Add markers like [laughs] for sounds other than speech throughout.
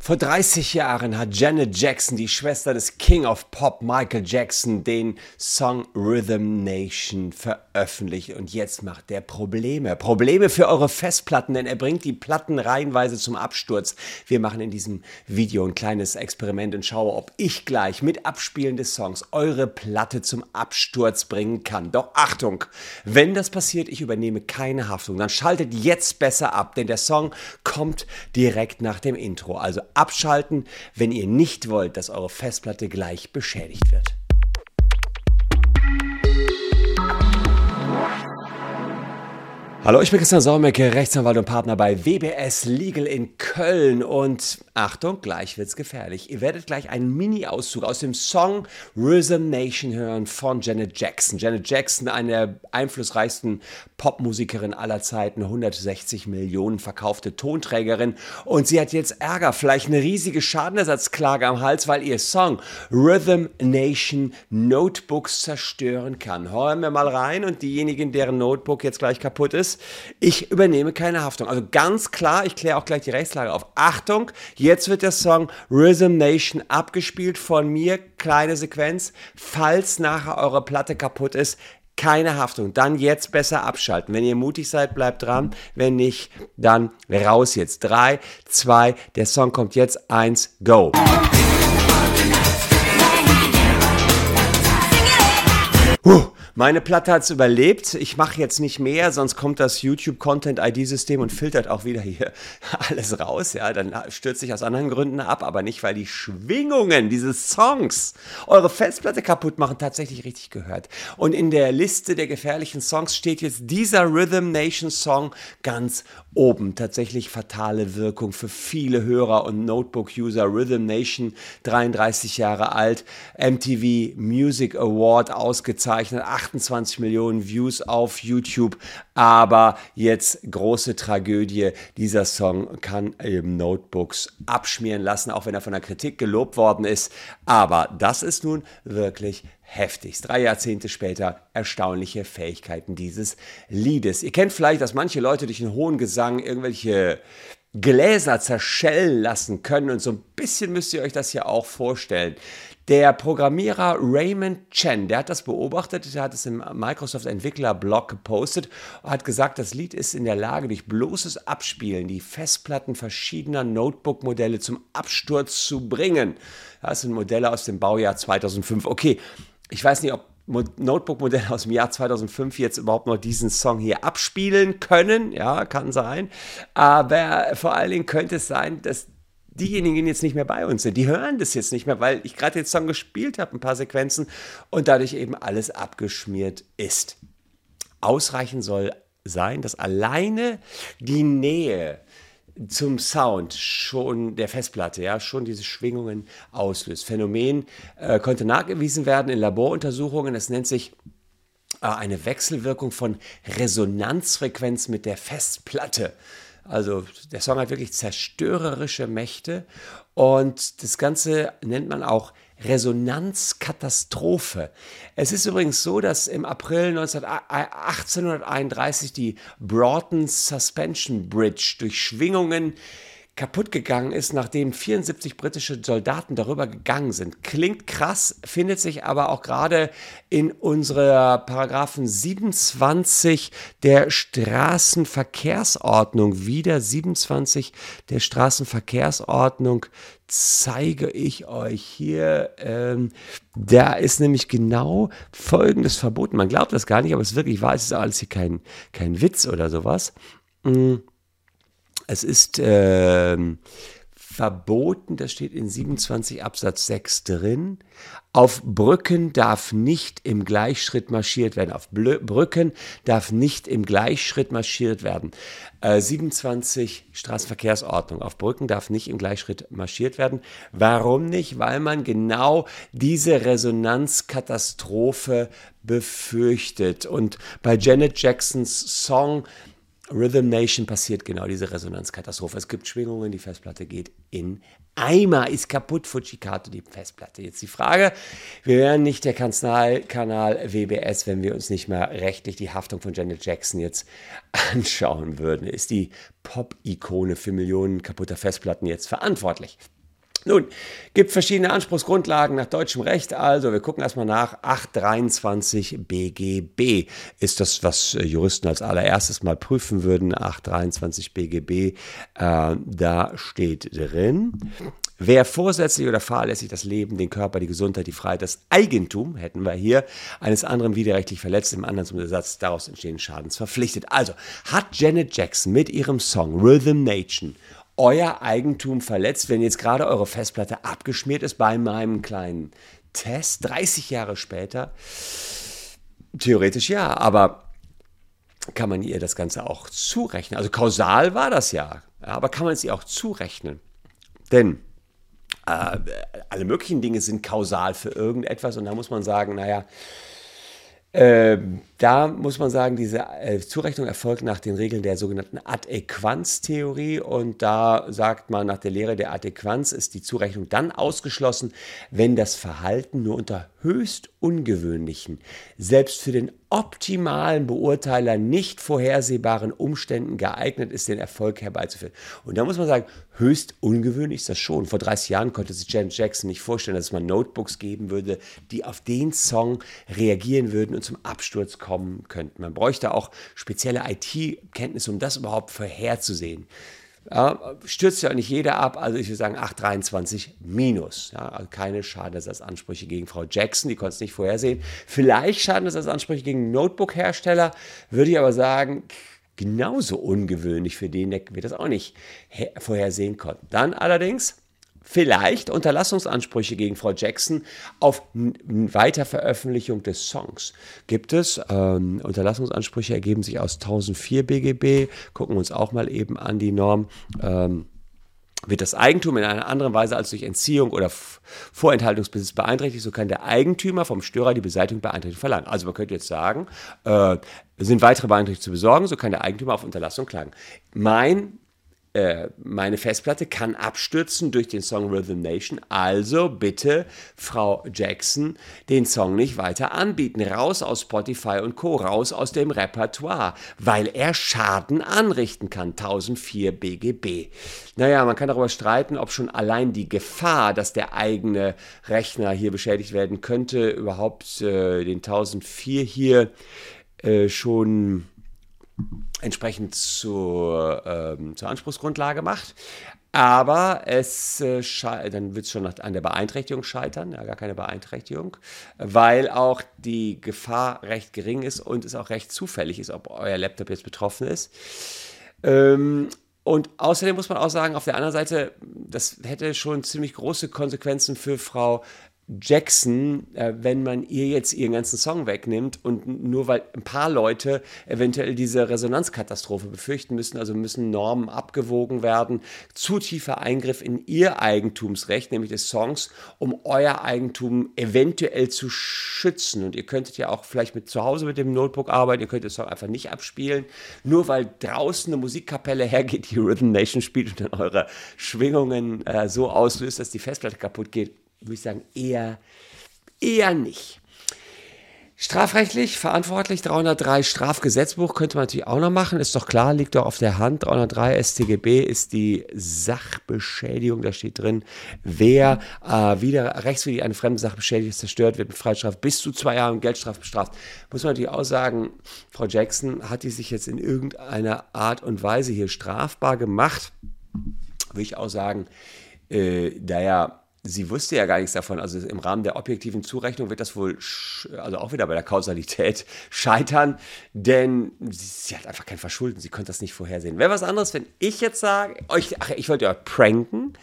Vor 30 Jahren hat Janet Jackson, die Schwester des King of Pop Michael Jackson, den Song Rhythm Nation veröffentlicht. Und jetzt macht der Probleme. Probleme für eure Festplatten, denn er bringt die Platten reihenweise zum Absturz. Wir machen in diesem Video ein kleines Experiment und schauen, ob ich gleich mit Abspielen des Songs eure Platte zum Absturz bringen kann. Doch Achtung, wenn das passiert, ich übernehme keine Haftung. Dann schaltet jetzt besser ab, denn der Song kommt direkt nach dem Intro. Also abschalten, wenn ihr nicht wollt, dass eure Festplatte gleich beschädigt wird. Hallo, ich bin Christian Saumecke, Rechtsanwalt und Partner bei WBS Legal in Köln und Achtung, gleich wird's gefährlich. Ihr werdet gleich einen Mini-Auszug aus dem Song Rhythm Nation hören von Janet Jackson. Janet Jackson, eine der einflussreichsten Popmusikerin aller Zeiten, 160 Millionen verkaufte Tonträgerin und sie hat jetzt Ärger, vielleicht eine riesige Schadenersatzklage am Hals, weil ihr Song Rhythm Nation Notebooks zerstören kann. Hören wir mal rein und diejenigen, deren Notebook jetzt gleich kaputt ist, ich übernehme keine Haftung. Also ganz klar, ich kläre auch gleich die Rechtslage auf. Achtung, jetzt wird der Song Rhythm Nation abgespielt von mir. Kleine Sequenz. Falls nachher eure Platte kaputt ist, keine Haftung. Dann jetzt besser abschalten. Wenn ihr mutig seid, bleibt dran. Wenn nicht, dann raus jetzt. Drei, zwei, der Song kommt jetzt. Eins, go. Huh. Meine Platte hat es überlebt. Ich mache jetzt nicht mehr, sonst kommt das YouTube Content ID System und filtert auch wieder hier [laughs] alles raus. Ja, dann stürzt sich aus anderen Gründen ab, aber nicht, weil die Schwingungen dieses Songs eure Festplatte kaputt machen, tatsächlich richtig gehört. Und in der Liste der gefährlichen Songs steht jetzt dieser Rhythm Nation Song ganz oben. Tatsächlich fatale Wirkung für viele Hörer und Notebook-User. Rhythm Nation, 33 Jahre alt, MTV Music Award ausgezeichnet, 28 Millionen Views auf YouTube. Aber jetzt große Tragödie. Dieser Song kann eben Notebooks abschmieren lassen, auch wenn er von der Kritik gelobt worden ist. Aber das ist nun wirklich heftig. Drei Jahrzehnte später erstaunliche Fähigkeiten dieses Liedes. Ihr kennt vielleicht, dass manche Leute durch einen hohen Gesang irgendwelche Gläser zerschellen lassen können und so ein bisschen müsst ihr euch das ja auch vorstellen. Der Programmierer Raymond Chen, der hat das beobachtet, der hat es im Microsoft Entwickler Blog gepostet, hat gesagt, das Lied ist in der Lage, durch bloßes Abspielen die Festplatten verschiedener Notebook-Modelle zum Absturz zu bringen. Das sind Modelle aus dem Baujahr 2005. Okay, ich weiß nicht, ob Notebook-Modelle aus dem Jahr 2005 jetzt überhaupt noch diesen Song hier abspielen können. Ja, kann sein. Aber vor allen Dingen könnte es sein, dass diejenigen jetzt nicht mehr bei uns sind. Die hören das jetzt nicht mehr, weil ich gerade den Song gespielt habe, ein paar Sequenzen und dadurch eben alles abgeschmiert ist. Ausreichend soll sein, dass alleine die Nähe zum Sound schon der Festplatte, ja, schon diese Schwingungen auslöst. Phänomen äh, konnte nachgewiesen werden in Laboruntersuchungen. Es nennt sich äh, eine Wechselwirkung von Resonanzfrequenz mit der Festplatte. Also der Song hat wirklich zerstörerische Mächte und das Ganze nennt man auch Resonanzkatastrophe. Es ist übrigens so, dass im April 1831 die Broughton Suspension Bridge durch Schwingungen kaputt gegangen ist, nachdem 74 britische Soldaten darüber gegangen sind. Klingt krass, findet sich aber auch gerade in unserer Paragraphen 27 der Straßenverkehrsordnung wieder. 27 der Straßenverkehrsordnung zeige ich euch hier. Ähm, da ist nämlich genau Folgendes verboten. Man glaubt das gar nicht, aber es ist wirklich wahr. Es ist alles hier kein, kein Witz oder sowas. Mhm es ist äh, verboten, das steht in 27 Absatz 6 drin. Auf Brücken darf nicht im Gleichschritt marschiert werden. Auf Blö Brücken darf nicht im Gleichschritt marschiert werden. Äh, 27 Straßenverkehrsordnung. Auf Brücken darf nicht im Gleichschritt marschiert werden. Warum nicht? Weil man genau diese Resonanzkatastrophe befürchtet. Und bei Janet Jacksons Song Rhythm Nation passiert genau diese Resonanzkatastrophe. Es gibt Schwingungen, die Festplatte geht in Eimer, ist kaputt, Fujikato, die Festplatte. Jetzt die Frage, wir wären nicht der Kanal, WBS, wenn wir uns nicht mehr rechtlich die Haftung von Janet Jackson jetzt [laughs] anschauen würden. Ist die Pop-Ikone für Millionen kaputter Festplatten jetzt verantwortlich? Nun, gibt verschiedene Anspruchsgrundlagen nach deutschem Recht. Also, wir gucken erstmal nach. 823 BGB ist das, was äh, Juristen als allererstes mal prüfen würden. 823 BGB, äh, da steht drin. Wer vorsätzlich oder fahrlässig das Leben, den Körper, die Gesundheit, die Freiheit, das Eigentum, hätten wir hier, eines anderen widerrechtlich verletzt, im anderen zum Ersatz daraus entstehenden Schadens verpflichtet. Also hat Janet Jackson mit ihrem Song Rhythm Nation euer Eigentum verletzt, wenn jetzt gerade eure Festplatte abgeschmiert ist bei meinem kleinen Test, 30 Jahre später? Theoretisch ja, aber kann man ihr das Ganze auch zurechnen? Also kausal war das ja, aber kann man es ihr auch zurechnen? Denn äh, alle möglichen Dinge sind kausal für irgendetwas und da muss man sagen, naja, äh, da muss man sagen, diese äh, Zurechnung erfolgt nach den Regeln der sogenannten Adäquanztheorie und da sagt man, nach der Lehre der Adäquanz ist die Zurechnung dann ausgeschlossen, wenn das Verhalten nur unter höchst ungewöhnlichen, selbst für den optimalen Beurteiler nicht vorhersehbaren Umständen geeignet ist, den Erfolg herbeizuführen. Und da muss man sagen, höchst ungewöhnlich ist das schon. Vor 30 Jahren konnte sich Janet Jackson nicht vorstellen, dass es mal Notebooks geben würde, die auf den Song reagieren würden und zum Absturz kommen könnten. Man bräuchte auch spezielle IT-Kenntnisse, um das überhaupt vorherzusehen. Ja, stürzt ja nicht jeder ab, also ich würde sagen 823 minus. Ja, also keine Schadensersatzansprüche gegen Frau Jackson, die konnte es nicht vorhersehen. Vielleicht Schadensersatzansprüche gegen Notebook-Hersteller, würde ich aber sagen, genauso ungewöhnlich für den, der wir das auch nicht vorhersehen konnten. Dann allerdings vielleicht Unterlassungsansprüche gegen Frau Jackson auf Weiterveröffentlichung des Songs. Gibt es ähm, Unterlassungsansprüche, ergeben sich aus 1004 BGB, gucken wir uns auch mal eben an die Norm. Ähm, wird das Eigentum in einer anderen Weise als durch Entziehung oder Vorenthaltungsbesitz beeinträchtigt, so kann der Eigentümer vom Störer die Beseitigung beeinträchtigt verlangen. Also man könnte jetzt sagen, äh, sind weitere Beeinträchtigungen zu besorgen, so kann der Eigentümer auf Unterlassung klagen. Mein äh, meine Festplatte kann abstürzen durch den Song Rhythm Nation. Also bitte, Frau Jackson, den Song nicht weiter anbieten. Raus aus Spotify und Co., raus aus dem Repertoire, weil er Schaden anrichten kann. 1004 BGB. Naja, man kann darüber streiten, ob schon allein die Gefahr, dass der eigene Rechner hier beschädigt werden könnte, überhaupt äh, den 1004 hier äh, schon entsprechend zur, ähm, zur Anspruchsgrundlage macht. Aber es äh, dann wird es schon an der Beeinträchtigung scheitern, ja, gar keine Beeinträchtigung, weil auch die Gefahr recht gering ist und es auch recht zufällig ist, ob euer Laptop jetzt betroffen ist. Ähm, und außerdem muss man auch sagen, auf der anderen Seite, das hätte schon ziemlich große Konsequenzen für Frau Jackson, äh, wenn man ihr jetzt ihren ganzen Song wegnimmt und nur weil ein paar Leute eventuell diese Resonanzkatastrophe befürchten müssen, also müssen Normen abgewogen werden, zu tiefer Eingriff in ihr Eigentumsrecht, nämlich des Songs, um euer Eigentum eventuell zu schützen. Und ihr könntet ja auch vielleicht mit zu Hause mit dem Notebook arbeiten, ihr könnt den Song einfach nicht abspielen, nur weil draußen eine Musikkapelle [laughs] hergeht, die Rhythm Nation spielt und dann eure Schwingungen äh, so auslöst, dass die Festplatte kaputt geht würde ich sagen, eher, eher nicht. Strafrechtlich verantwortlich 303 Strafgesetzbuch könnte man natürlich auch noch machen, ist doch klar, liegt doch auf der Hand. 303 StGB ist die Sachbeschädigung, da steht drin, wer äh, wieder rechtswidrig eine fremde Sache beschädigt, zerstört, wird mit Freiheitsstrafe bis zu zwei Jahren Geldstrafe bestraft. Muss man natürlich auch sagen, Frau Jackson hat die sich jetzt in irgendeiner Art und Weise hier strafbar gemacht. Würde ich auch sagen, äh, da ja sie wusste ja gar nichts davon. Also im Rahmen der objektiven Zurechnung wird das wohl, also auch wieder bei der Kausalität [laughs] scheitern, denn sie hat einfach kein Verschulden. Sie konnte das nicht vorhersehen. Wäre was anderes, wenn ich jetzt sage, euch, ach, ich wollte euch pranken,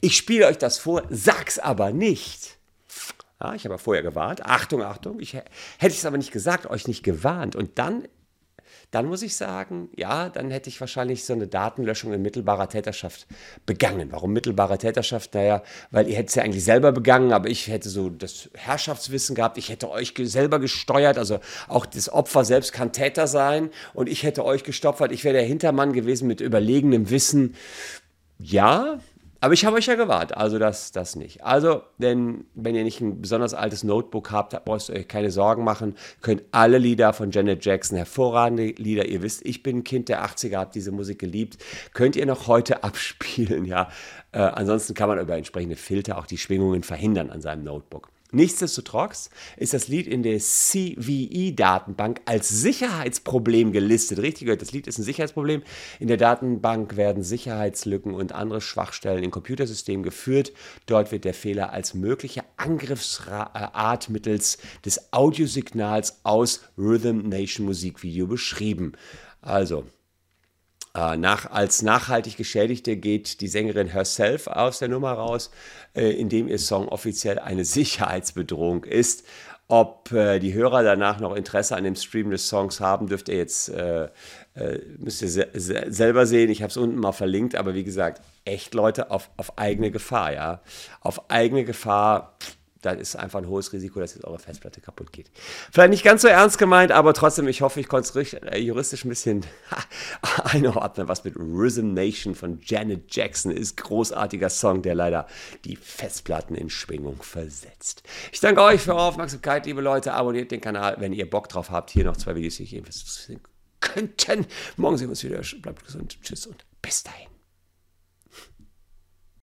ich spiele euch das vor, sag's aber nicht. Ja, ich habe vorher gewarnt. Achtung, Achtung. Ich, hätte ich es aber nicht gesagt, euch nicht gewarnt. Und dann dann muss ich sagen, ja, dann hätte ich wahrscheinlich so eine Datenlöschung in mittelbarer Täterschaft begangen. Warum mittelbare Täterschaft? Naja, weil ihr hättet es ja eigentlich selber begangen, aber ich hätte so das Herrschaftswissen gehabt, ich hätte euch selber gesteuert, also auch das Opfer selbst kann Täter sein und ich hätte euch gestopfert, ich wäre der Hintermann gewesen mit überlegenem Wissen. Ja, aber ich habe euch ja gewarnt, also das, das nicht. Also, denn wenn ihr nicht ein besonders altes Notebook habt, braucht ihr euch keine Sorgen machen. Könnt alle Lieder von Janet Jackson, hervorragende Lieder, ihr wisst, ich bin ein Kind der 80er, habe diese Musik geliebt, könnt ihr noch heute [laughs] abspielen, ja. Äh, ansonsten kann man über entsprechende Filter auch die Schwingungen verhindern an seinem Notebook. Nichtsdestotrotz ist das Lied in der CVE-Datenbank als Sicherheitsproblem gelistet. Richtig gehört, das Lied ist ein Sicherheitsproblem. In der Datenbank werden Sicherheitslücken und andere Schwachstellen im Computersystem geführt. Dort wird der Fehler als mögliche Angriffsart mittels des Audiosignals aus Rhythm Nation Musikvideo beschrieben. Also, nach, als nachhaltig Geschädigte geht die Sängerin herself aus der Nummer raus, äh, indem ihr Song offiziell eine [laughs] Sicherheitsbedrohung ist. Ob äh, die Hörer danach noch Interesse an dem Stream des Songs haben, dürft ihr jetzt äh, äh, müsst ihr se se selber sehen. Ich habe es unten mal verlinkt, aber wie gesagt, echt Leute auf, auf eigene Gefahr, ja. Auf eigene Gefahr. Pff, dann ist einfach ein hohes Risiko, dass jetzt eure Festplatte kaputt geht. Vielleicht nicht ganz so ernst gemeint, aber trotzdem, ich hoffe, ich konnte es äh, juristisch ein bisschen [laughs] einordnen, was mit Rhythm Nation von Janet Jackson ist. Großartiger Song, der leider die Festplatten in Schwingung versetzt. Ich danke euch für eure Aufmerksamkeit, liebe Leute. Abonniert den Kanal, wenn ihr Bock drauf habt. Hier noch zwei Videos, die ich ebenfalls könnten. Morgen sehen wir uns wieder. Bleibt gesund. Tschüss und bis dahin.